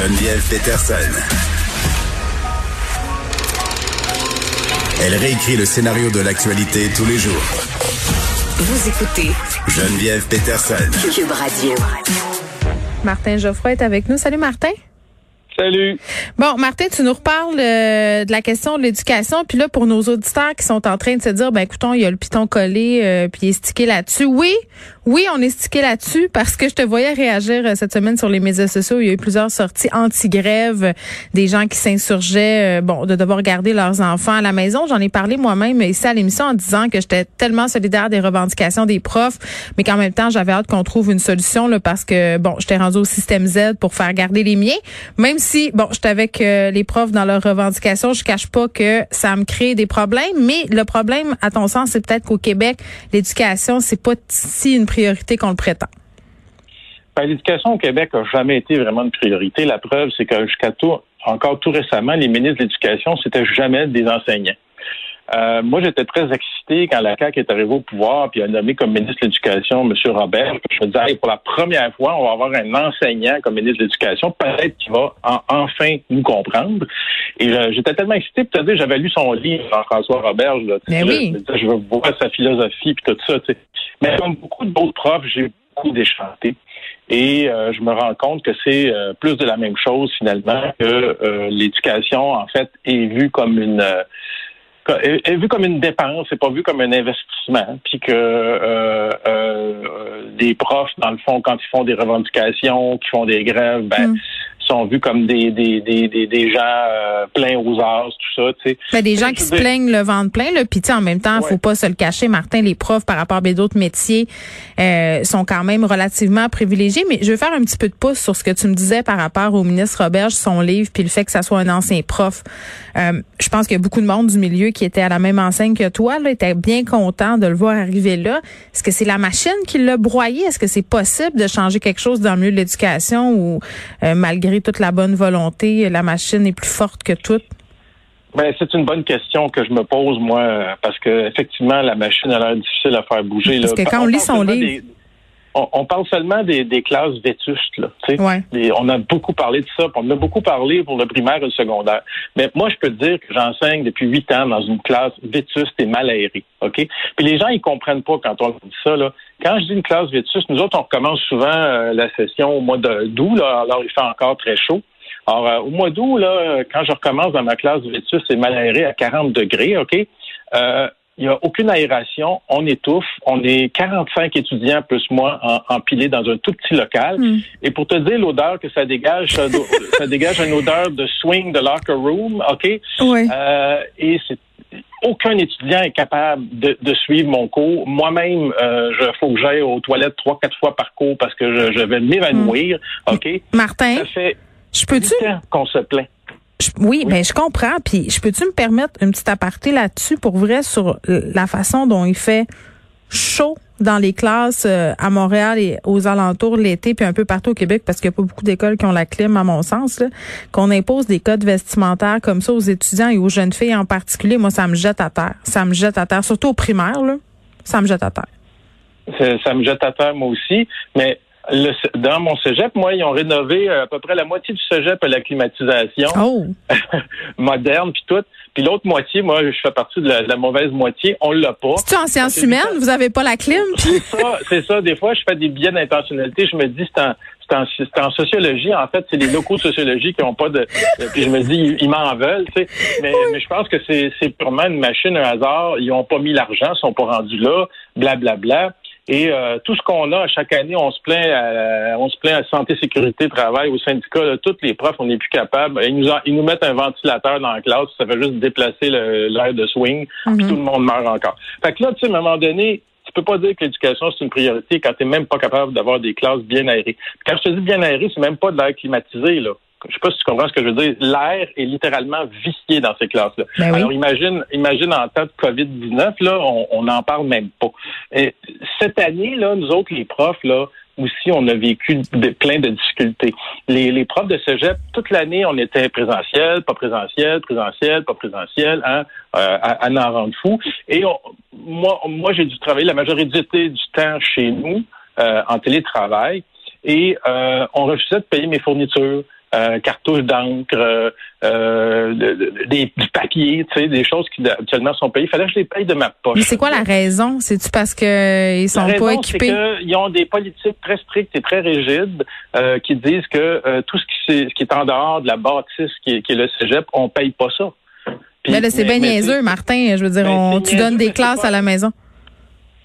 Geneviève Peterson. Elle réécrit le scénario de l'actualité tous les jours. Vous écoutez Geneviève Peterson. Cube Radio. Martin Geoffroy est avec nous. Salut Martin. Salut. Bon, Martin, tu nous reparles euh, de la question de l'éducation. Puis là, pour nos auditeurs qui sont en train de se dire, ben écoutons, il y a le piton collé, euh, puis il est stické là-dessus. Oui, oui, on est stické là-dessus parce que je te voyais réagir euh, cette semaine sur les médias sociaux. Il y a eu plusieurs sorties anti-grève, des gens qui s'insurgeaient, euh, bon, de devoir garder leurs enfants à la maison. J'en ai parlé moi-même ici à l'émission en disant que j'étais tellement solidaire des revendications des profs, mais qu'en même temps, j'avais hâte qu'on trouve une solution là, parce que, bon, j'étais rendu au système Z pour faire garder les miens. Même si, bon, j'étais avec euh, les profs dans leurs revendications, je cache pas que ça me crée des problèmes, mais le problème, à ton sens, c'est peut-être qu'au Québec, l'éducation, c'est pas si une priorité qu'on le prétend? Ben, L'éducation au Québec n'a jamais été vraiment une priorité. La preuve, c'est que jusqu'à tout, encore tout récemment, les ministres de l'Éducation, c'était jamais des enseignants. Euh, moi, j'étais très excité quand la CAQ est arrivée au pouvoir puis a nommé comme ministre de l'Éducation M. Robert. Je me disais, Hey, pour la première fois, on va avoir un enseignant comme ministre de l'Éducation, peut-être qu'il va en- enfin nous comprendre. Et euh, j'étais tellement excité, puis j'avais lu son livre, Jean-François Robert. Là, Ben je oui. me disais, je veux voir sa philosophie puis tout ça. Mais comme beaucoup d'autres profs, j'ai beaucoup déchanté. Et euh, je me rends compte que c'est euh, plus de la même chose finalement que euh, l'éducation en fait est vue comme une euh, est, est vue comme une dépense, c'est pas vu comme un investissement, puis que euh, euh, des profs dans le fond quand ils font des revendications, qui font des grèves, ben Mm. Sont vus comme des des des des, des gens euh, pleins aux as, tout ça, tu sais. Ben, des gens qui se plaignent le ventre plein, là. Puis tu sais, en même temps, Ouais. faut pas se le cacher, Martin, les profs par rapport à d'autres métiers euh, sont quand même relativement privilégiés. Mais je veux faire un petit peu de pouce sur ce que tu me disais par rapport au ministre Roberge, son livre, puis le fait que ça soit un ancien prof. Euh, je pense qu'il y a beaucoup de monde du milieu qui était à la même enseigne que toi, là, était bien content de le voir arriver là. Est-ce que c'est la machine qui l'a broyé? Est-ce que c'est possible de changer quelque chose dans le milieu de l'éducation ou euh, malgré toute la bonne volonté, la machine est plus forte que tout? Ben, c'est une bonne question que je me pose, moi, parce que effectivement, la machine a l'air difficile à faire bouger. Parce là. que quand on lit son livre- des- on, on parle seulement des, des classes vétustes, là. Ouais. On a beaucoup parlé de ça, on a beaucoup parlé pour le primaire et le secondaire. Mais moi, je peux te dire que j'enseigne depuis huit ans dans une classe vétuste et mal aérée. OK? Puis les gens, ils comprennent pas quand on dit ça. Là. Quand je dis une classe vétuste, nous autres, on recommence souvent euh, la session au mois de- d'août, alors il fait encore très chaud. Alors, euh, au mois d'août, là, quand je recommence dans ma classe vétuste et mal aérée à 40 degrés, OK? Euh, il n'y a aucune aération, on étouffe, on est 45 étudiants plus moi en- empilés dans un tout petit local. Hmm. Et pour te dire l'odeur que ça dégage, ça, ça dégage une odeur de swing de locker room, OK? Oui. Euh, et c'est aucun étudiant est capable de, de suivre mon cours. Moi-même, euh, je faut que j'aille aux toilettes trois, quatre fois par cours parce que je, je vais m'évanouir. OK? Martin, Ça fait je peux-tu qu'on se plaint. Je- oui, ben je comprends. Puis je peux-tu me permettre une petite aparté là-dessus pour vrai sur la façon dont il fait chaud dans les classes euh, à Montréal et aux alentours l'été, puis un peu partout au Québec, parce qu'il n'y a pas beaucoup d'écoles qui ont la clim, à mon sens, là, qu'on impose des codes vestimentaires comme ça aux étudiants et aux jeunes filles en particulier. Moi, ça me jette à terre. Ça me jette à terre, surtout au primaire, là. Ça me jette à terre. Ça, ça me jette à terre, moi aussi. Mais le- dans mon cégep, moi, ils ont rénové euh, à peu près la moitié du cégep à la climatisation. Oh! moderne puis tout. Puis l'autre moitié, moi, je fais partie de la, de la mauvaise moitié. On l'a pas. C'est-tu en sciences C'est humaines? Vous avez pas la clim? C'est ça, c'est ça. Des fois, je fais des billets d'intentionnalité. Je me dis, c'est en, c'est en, c'est en sociologie. En fait, c'est les locaux de sociologie qui ont pas de. Puis je me dis, ils, m'en veulent, tu sais. Mais, mais je pense que c'est, c'est purement une machine, un hasard. Ils ont pas mis l'argent, ils sont pas rendus là, blablabla. Bla, bla. Et euh, tout ce qu'on a à chaque année, on se plaint, à, on se plaint à santé, sécurité, travail, au syndicat. Là, tous les profs, on n'est plus capables. Ils nous, en- ils nous mettent un ventilateur dans la classe, ça fait juste déplacer l'air de swing, puis tout le monde meurt encore. Fait que là, tu sais, à un moment donné, Tu peux pas dire que l'éducation, c'est une priorité quand tu n'es même pas capable d'avoir des classes bien aérées. Quand je te dis bien aéré, c'est même pas de l'air climatisé, là. Je sais pas si tu comprends ce que je veux dire. L'air est littéralement vicié dans ces classes-là. Ben oui. Alors imagine, imagine en temps de COVID-19, là, on n'en parle même pas. Et cette année, là, nous autres, les profs, là, aussi, on a vécu de- plein de difficultés. Les, les profs de cégep, toute l'année, on était présentiel, pas présentiel, présentiel, pas présentiel, hein, euh, à, à n'en rendre fou. Et on- moi, moi j'ai dû travailler la majorité du temps chez nous, euh, en télétravail, et euh, on refusait de payer mes fournitures. Euh, cartouches d'encre, euh, euh, de- de- des, du papier, tu sais, des choses qui actuellement sont payées. Il fallait que je les paye de ma poche. Mais c'est quoi la raison? C'est-tu parce que ils sont La pas raison, équipés? c'est qu'ils ont des politiques très strictes et très rigides euh, qui disent que euh, tout ce qui, ce qui est en dehors de la bâtisse qui est, qui est le cégep, on paye pas ça. Puis- mais là, c'est bien niaiseux, Martin. Je veux dire, Mais on, tu donnes des classes pas- à la maison.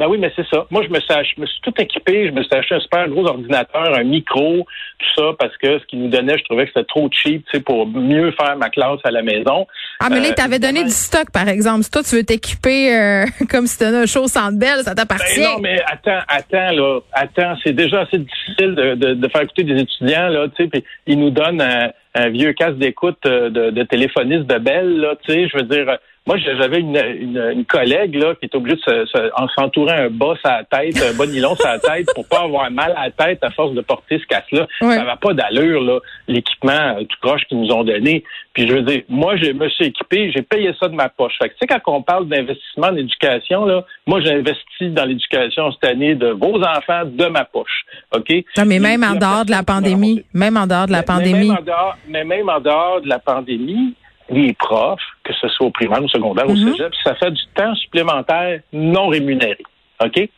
Ben oui, mais c'est ça. Moi, je me, suis, je me suis tout équipé. Je me suis acheté un super gros ordinateur, un micro, tout ça, parce que ce qu'ils nous donnaient, je trouvais que c'était trop cheap, tu sais, pour mieux faire ma classe à la maison. Ah, mais là, Euh, ils t'avaient donné du stock, par exemple. Si toi, tu veux t'équiper euh, comme si t'avais un show sans belle, ça t'appartient. Ben non, mais attends, attends, là. Attends, c'est déjà assez difficile de, de, de faire écouter des étudiants, là, tu sais, puis ils nous donnent un, un vieux casque d'écoute euh, de, de téléphoniste de Belle, là, tu sais, je veux dire, euh, moi, j'avais une, une, une collègue, là, qui était obligée de se, se- s'entourer un bas à la tête, un bas nylon sur la tête pour pas avoir mal à la tête à force de porter ce casque-là. Ouais. Ça va pas d'allure, là, l'équipement euh, tout croche qu'ils nous ont donné. Puis je veux dire, moi, je me suis équipé, j'ai payé ça de ma poche. Fait que, tu sais, quand on parle d'investissement en éducation, là, moi, j'ai investi dans l'éducation cette année de vos enfants de ma poche. OK? Non, mais même en dehors de la pandémie, même en dehors de la pandémie. Mais même, en dehors, mais même en dehors de la pandémie, les profs, que ce soit au primaire ou au secondaire, Mhm. au cégep, ça fait du temps supplémentaire non rémunéré. OK?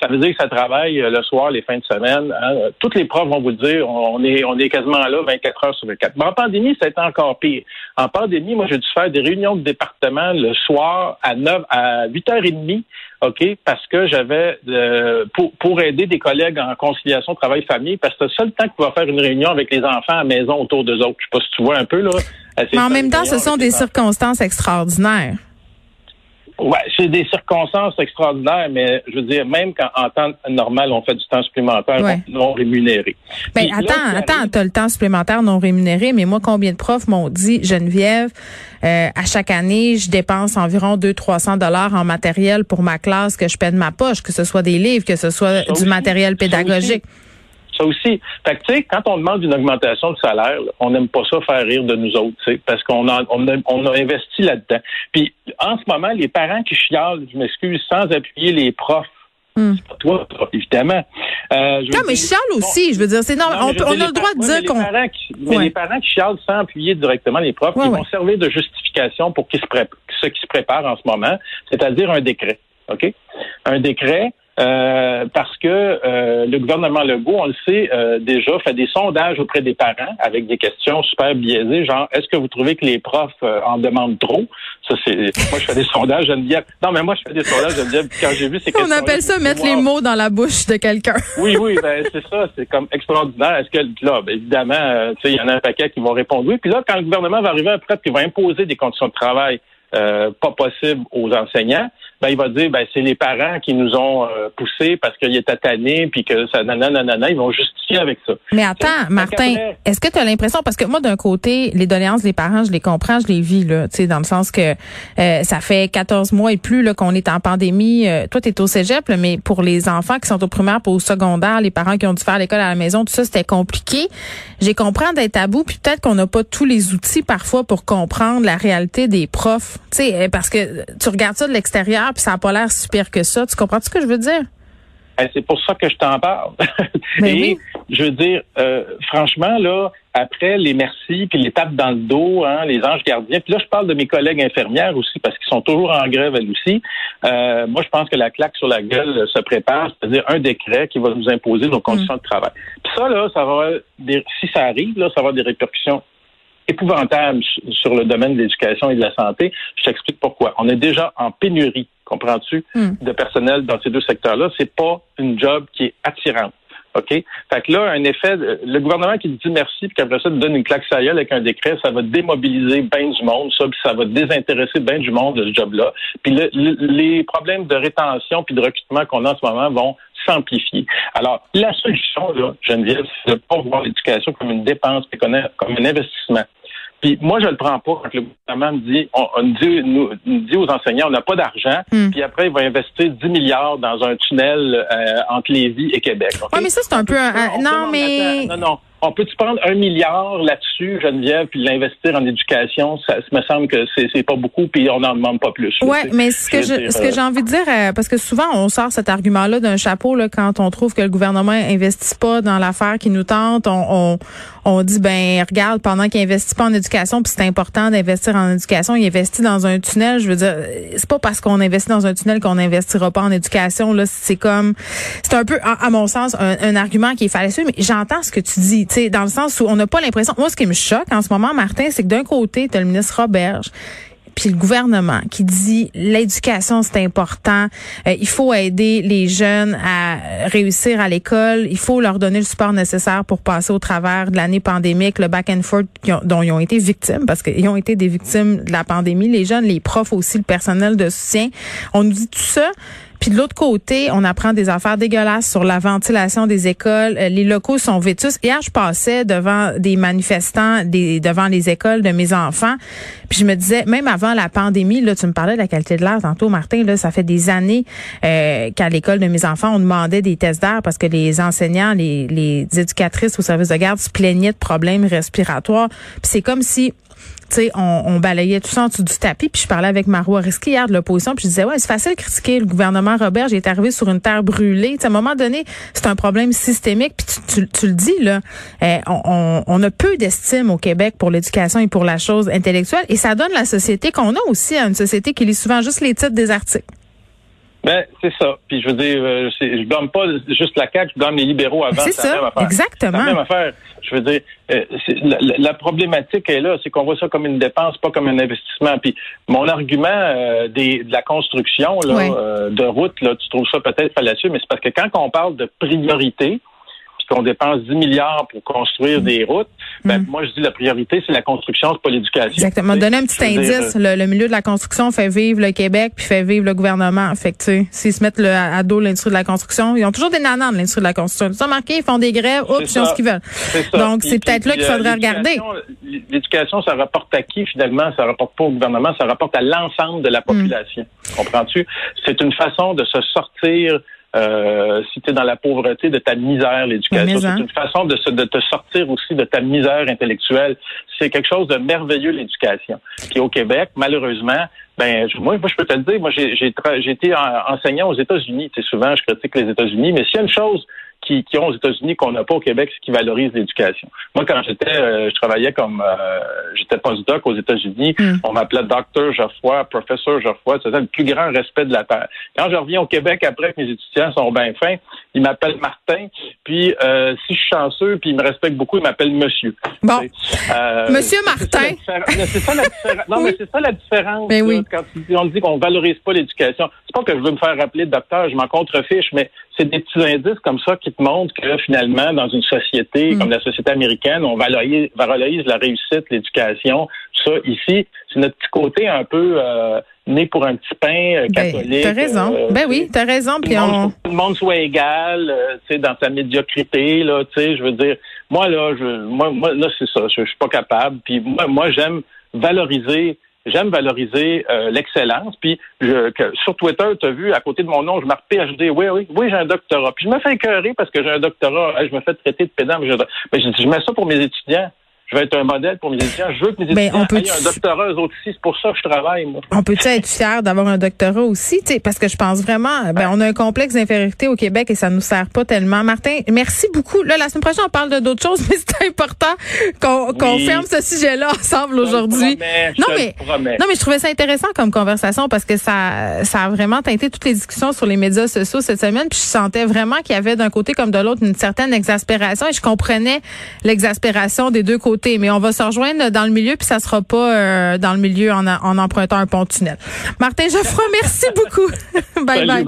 Ça veut dire que ça travaille euh, le soir, les fins de semaine. hein. Toutes les profs vont vous le dire, on est, on est quasiment là 24 heures sur 24. Mais en pandémie, ça a été encore pire. En pandémie, moi, j'ai dû faire des réunions de département le soir à 9, à 8h30, OK, parce que j'avais, euh, pour, pour aider des collègues en conciliation travail-famille, parce que c'est le seul temps qu'on va faire une réunion avec les enfants à la maison autour d'eux autres. Je sais pas si tu vois un peu, là. Mais en même temps, ce sont des circonstances extraordinaires. Ouais, c'est des circonstances extraordinaires, mais je veux dire, même quand en temps normal, on fait du temps supplémentaire Ouais. non rémunéré. Ben, Puis attends, attends, t'as le temps supplémentaire non rémunéré, mais moi, combien de profs m'ont dit, Geneviève, euh, à chaque année, je dépense environ 200-300 dollars en matériel pour ma classe que je paie de ma poche, que ce soit des livres, que ce soit Ça du aussi, matériel pédagogique. Ça aussi. Fait que, tu sais, quand on demande une augmentation de salaire, là, on n'aime pas ça faire rire de nous autres, parce qu'on a, on a, on a investi là-dedans. Puis, en ce moment, les parents qui chialent, je m'excuse, sans appuyer les profs, Hmm. c'est pas toi, évidemment. Euh, Non, mais chiale aussi. Je veux dire, c'est non, Non, on, a le droit de dire qu'on. parents qui- mais Ouais. les parents qui chialent sans appuyer directement les profs, Ouais, ils ouais. vont servir de justification pour qu'ils se pré- ce qui se prépare en ce moment, c'est-à-dire un décret. OK? Un décret euh, parce que euh, le gouvernement Legault, on le sait euh, déjà, fait des sondages auprès des parents avec des questions super biaisées, genre est-ce que vous trouvez que les profs euh, en demandent trop? Ça, c'est. Moi, je fais des sondages, Geneviève. Non, mais moi, je fais des sondages, Geneviève. Quand j'ai vu ces On questions. appelle ça mettre les mots dans la bouche de quelqu'un. Oui, oui, ben c'est ça, c'est comme extraordinaire. Est-ce que là, ben, évidemment, euh, tu sais, il y en a un paquet qui vont répondre oui. Puis là, quand le gouvernement va arriver après, puis va imposer des conditions de travail euh, pas possibles aux enseignants, ben il va dire ben c'est les parents qui nous ont euh, poussés parce qu'ils étaient tannés puis que ça nanana, nanana, ils vont justifier avec ça. Mais attends, Martin, est-ce que tu as l'impression, parce que moi, d'un côté, les doléances des parents, je les comprends, je les vis, là, tu sais, dans le sens que euh, ça fait 14 mois et plus là, qu'on est en pandémie. Euh, toi, tu es au cégep, là, mais pour les enfants qui sont au primaire, pour au secondaire, les parents qui ont dû faire l'école à la maison, tout ça, c'était compliqué. J'ai compris d'être à bout, puis peut-être qu'on n'a pas tous les outils parfois pour comprendre la réalité des profs. Tu sais, euh, parce que tu regardes ça de l'extérieur, puis ça n'a pas l'air si pire que ça. Tu comprends ce que je veux dire? Ben, c'est pour ça que je t'en parle. Ben Et oui. je veux dire, euh, franchement, là, après les merci, puis les tapes dans le dos, hein, les anges gardiens, puis là, je parle de mes collègues infirmières aussi, parce qu'ils sont toujours en grève, elles aussi. Euh, moi, je pense que la claque sur la gueule se prépare, c'est-à-dire un décret qui va nous imposer nos conditions de travail. Puis ça, là, ça va des, si ça arrive, là, ça va avoir des répercussions épouvantables su- sur le domaine de l'éducation et de la santé. Je t'explique pourquoi. On est déjà en pénurie, comprends-tu, Hmm. de personnel dans ces deux secteurs-là. C'est pas une job qui est attirante. OK? Fait que là, un effet, le gouvernement qui dit merci, puis qu'après ça, te donne une claque à avec un décret, ça va démobiliser bien du monde, ça, puis ça va désintéresser bien du monde de ce job-là. Puis les problèmes de rétention puis de recrutement qu'on a en ce moment vont s'amplifier. Alors, la solution, là, Geneviève, c'est de pas voir l'éducation comme une dépense, mais comme un investissement. Puis moi, je le prends pas quand le gouvernement me dit, on, dit, nous, dit aux enseignants, on n'a pas d'argent, hmm. puis après, il va investir 10 milliards dans un tunnel euh, entre Lévis et Québec. Oui, mais ça, c'est un peu... non, mais... Non, non on peut-tu prendre un milliard là-dessus, Geneviève, puis l'investir en éducation? Ça, me semble que c'est pas beaucoup, puis on n'en demande pas plus. Oui, mais ce que, je, ce que j'ai envie de dire, euh, parce que souvent on sort cet argument-là d'un chapeau là, quand on trouve que le gouvernement investit pas dans l'affaire qui nous tente, on, on, on dit ben regarde, pendant qu'il investit pas en éducation, puis c'est important d'investir en éducation, il investit dans un tunnel. Je veux dire, c'est pas parce qu'on investit dans un tunnel qu'on n'investira pas en éducation. Là, c'est comme, c'est un peu, à, mon sens, un, argument qui est fallacieux. Mais j'entends ce que tu dis dans le sens où on n'a pas l'impression. Moi, ce qui me choque en ce moment, Martin, c'est que d'un côté, tu as le ministre Roberge puis le gouvernement qui dit l'éducation c'est important, euh, il faut aider les jeunes à réussir à l'école, il faut leur donner le support nécessaire pour passer au travers de l'année pandémique, le back and forth dont ils ont été victimes parce qu'ils ont été des victimes de la pandémie, les jeunes, les profs aussi, le personnel de soutien. On nous dit tout ça. Puis de l'autre côté, on apprend des affaires dégueulasses sur la ventilation des écoles. Euh, les locaux sont vétus. Hier, je passais devant des manifestants, des, devant les écoles de mes enfants. Puis je me disais, même avant la pandémie, là, tu me parlais de la qualité de l'air tantôt, Martin. Là, ça fait des années euh, qu'à l'école de mes enfants, on demandait des tests d'air parce que les enseignants, les, les éducatrices au service de garde se plaignaient de problèmes respiratoires. Puis c'est comme si sais, on, on, balayait tout ça en dessous du tapis. Puis je parlais avec Marois Risky hier de l'opposition. Puis je disais, ouais, c'est facile de critiquer le gouvernement Robert. J'ai arrivé sur une terre brûlée. à un moment donné, c'est un problème systémique. Puis tu, le dis, là, eh, on, on, a peu d'estime au Québec pour l'éducation et pour la chose intellectuelle. Et ça donne la société qu'on a aussi à une société qui lit souvent juste les titres des articles. Ben, c'est ça. Puis je veux dire, euh, je gomme pas juste la CAQ, je gomme les libéraux avant. C'est ça, exactement. la même affaire. Je veux dire, euh, la, problématique est là, c'est qu'on voit ça comme une dépense, pas comme un investissement. Puis mon argument euh, des, de la construction là, de routes, là, tu trouves ça peut-être fallacieux, mais c'est parce que quand on parle de priorité, qu'on dépense 10 milliards pour construire des routes, ben, mm. moi, je dis la priorité, c'est la construction, c'est pas l'éducation. Exactement. Donner un petit indice. Euh, le, milieu de la construction fait vivre le Québec puis fait vivre le gouvernement. Fait que, tu sais, s'ils se mettent le, à dos l'industrie de la construction, ils ont toujours des nanas de l'industrie de la construction. Ils ont marqué, ils font des grèves, oups, ils ont ce qu'ils veulent. Donc, c'est peut-être là qu'il faudrait euh, regarder. L'éducation, ça rapporte à qui, finalement? Ça rapporte pas au gouvernement, ça rapporte à l'ensemble de la mm. population. Comprends-tu? C'est une façon de se sortir euh, si tu es dans la pauvreté, de ta misère, l'éducation. C'est une façon de, de te sortir aussi de ta misère intellectuelle. C'est quelque chose de merveilleux, l'éducation. Qui au Québec, malheureusement, ben moi, moi, je peux te le dire, moi j'ai j'ai été enseignant aux États-Unis. Tu sais, souvent, je critique les États-Unis, mais s'il y a une chose qui, qui ont aux États-Unis qu'on n'a pas au Québec, c'est qui valorise l'éducation. Moi, quand j'étais, euh, je travaillais comme, euh, j'étais postdoc aux États-Unis, hmm. on m'appelait docteur Geoffroy, professeur Geoffroy, c'était le plus grand respect de la terre. Quand je reviens au Québec après que mes étudiants sont bien fins, ils m'appellent Martin, puis euh, si je suis chanceux, puis ils me respectent beaucoup, ils m'appellent Monsieur. Bon, Monsieur Martin. C'est ça la différence. Non, mais c'est ça la différence. Ben oui. Quand on dit qu'on valorise pas l'éducation, c'est pas que je veux me faire rappeler docteur, je m'en contrefiche, mais c'est des petits indices comme ça qui te montrent que finalement, dans une société mm. comme la société américaine, on valorise, valorise la réussite, l'éducation, tout ça. Ici, c'est notre petit côté un peu euh, né pour un petit pain euh, ben, catholique. t'as raison. Euh, ben oui, t'as raison. Puis on... Tout le monde soit égal, tu sais, dans sa médiocrité, là, tu sais, je veux dire, moi là, je, moi, moi là, c'est ça, je, je suis pas capable. Puis moi, moi, j'aime valoriser j'aime valoriser euh, l'excellence. Puis je, sur Twitter, tu as vu, à côté de mon nom, je marque PhD. Oui, oui, oui, j'ai un doctorat. Puis je me fais écœurer parce que j'ai un doctorat. je me fais traiter de pédant. Mais je, mais je, je mets ça pour mes étudiants je vais être un modèle pour mes étudiants. Je veux que mes ben, étudiants aient un doctorat eux aussi. C'est pour ça que je travaille. Moi. On peut être fier d'avoir un doctorat aussi, parce que je pense vraiment, ben, on a un complexe d'infériorité au Québec et ça nous sert pas tellement. Martin, merci beaucoup. Là, la semaine prochaine, on parle de d'autres choses, mais c'est important qu'on ferme ce sujet-là ensemble aujourd'hui. Non mais non mais je trouvais ça intéressant comme conversation parce que ça ça a vraiment teinté toutes les discussions sur les médias sociaux cette semaine. Puis je sentais vraiment qu'il y avait d'un côté comme de l'autre une certaine exaspération et je comprenais l'exaspération des deux côtés mais on va se rejoindre dans le milieu, puis ça sera pas euh, dans le milieu en, en empruntant un pont tunnel. Martin Geoffroy, merci beaucoup. bye, bye.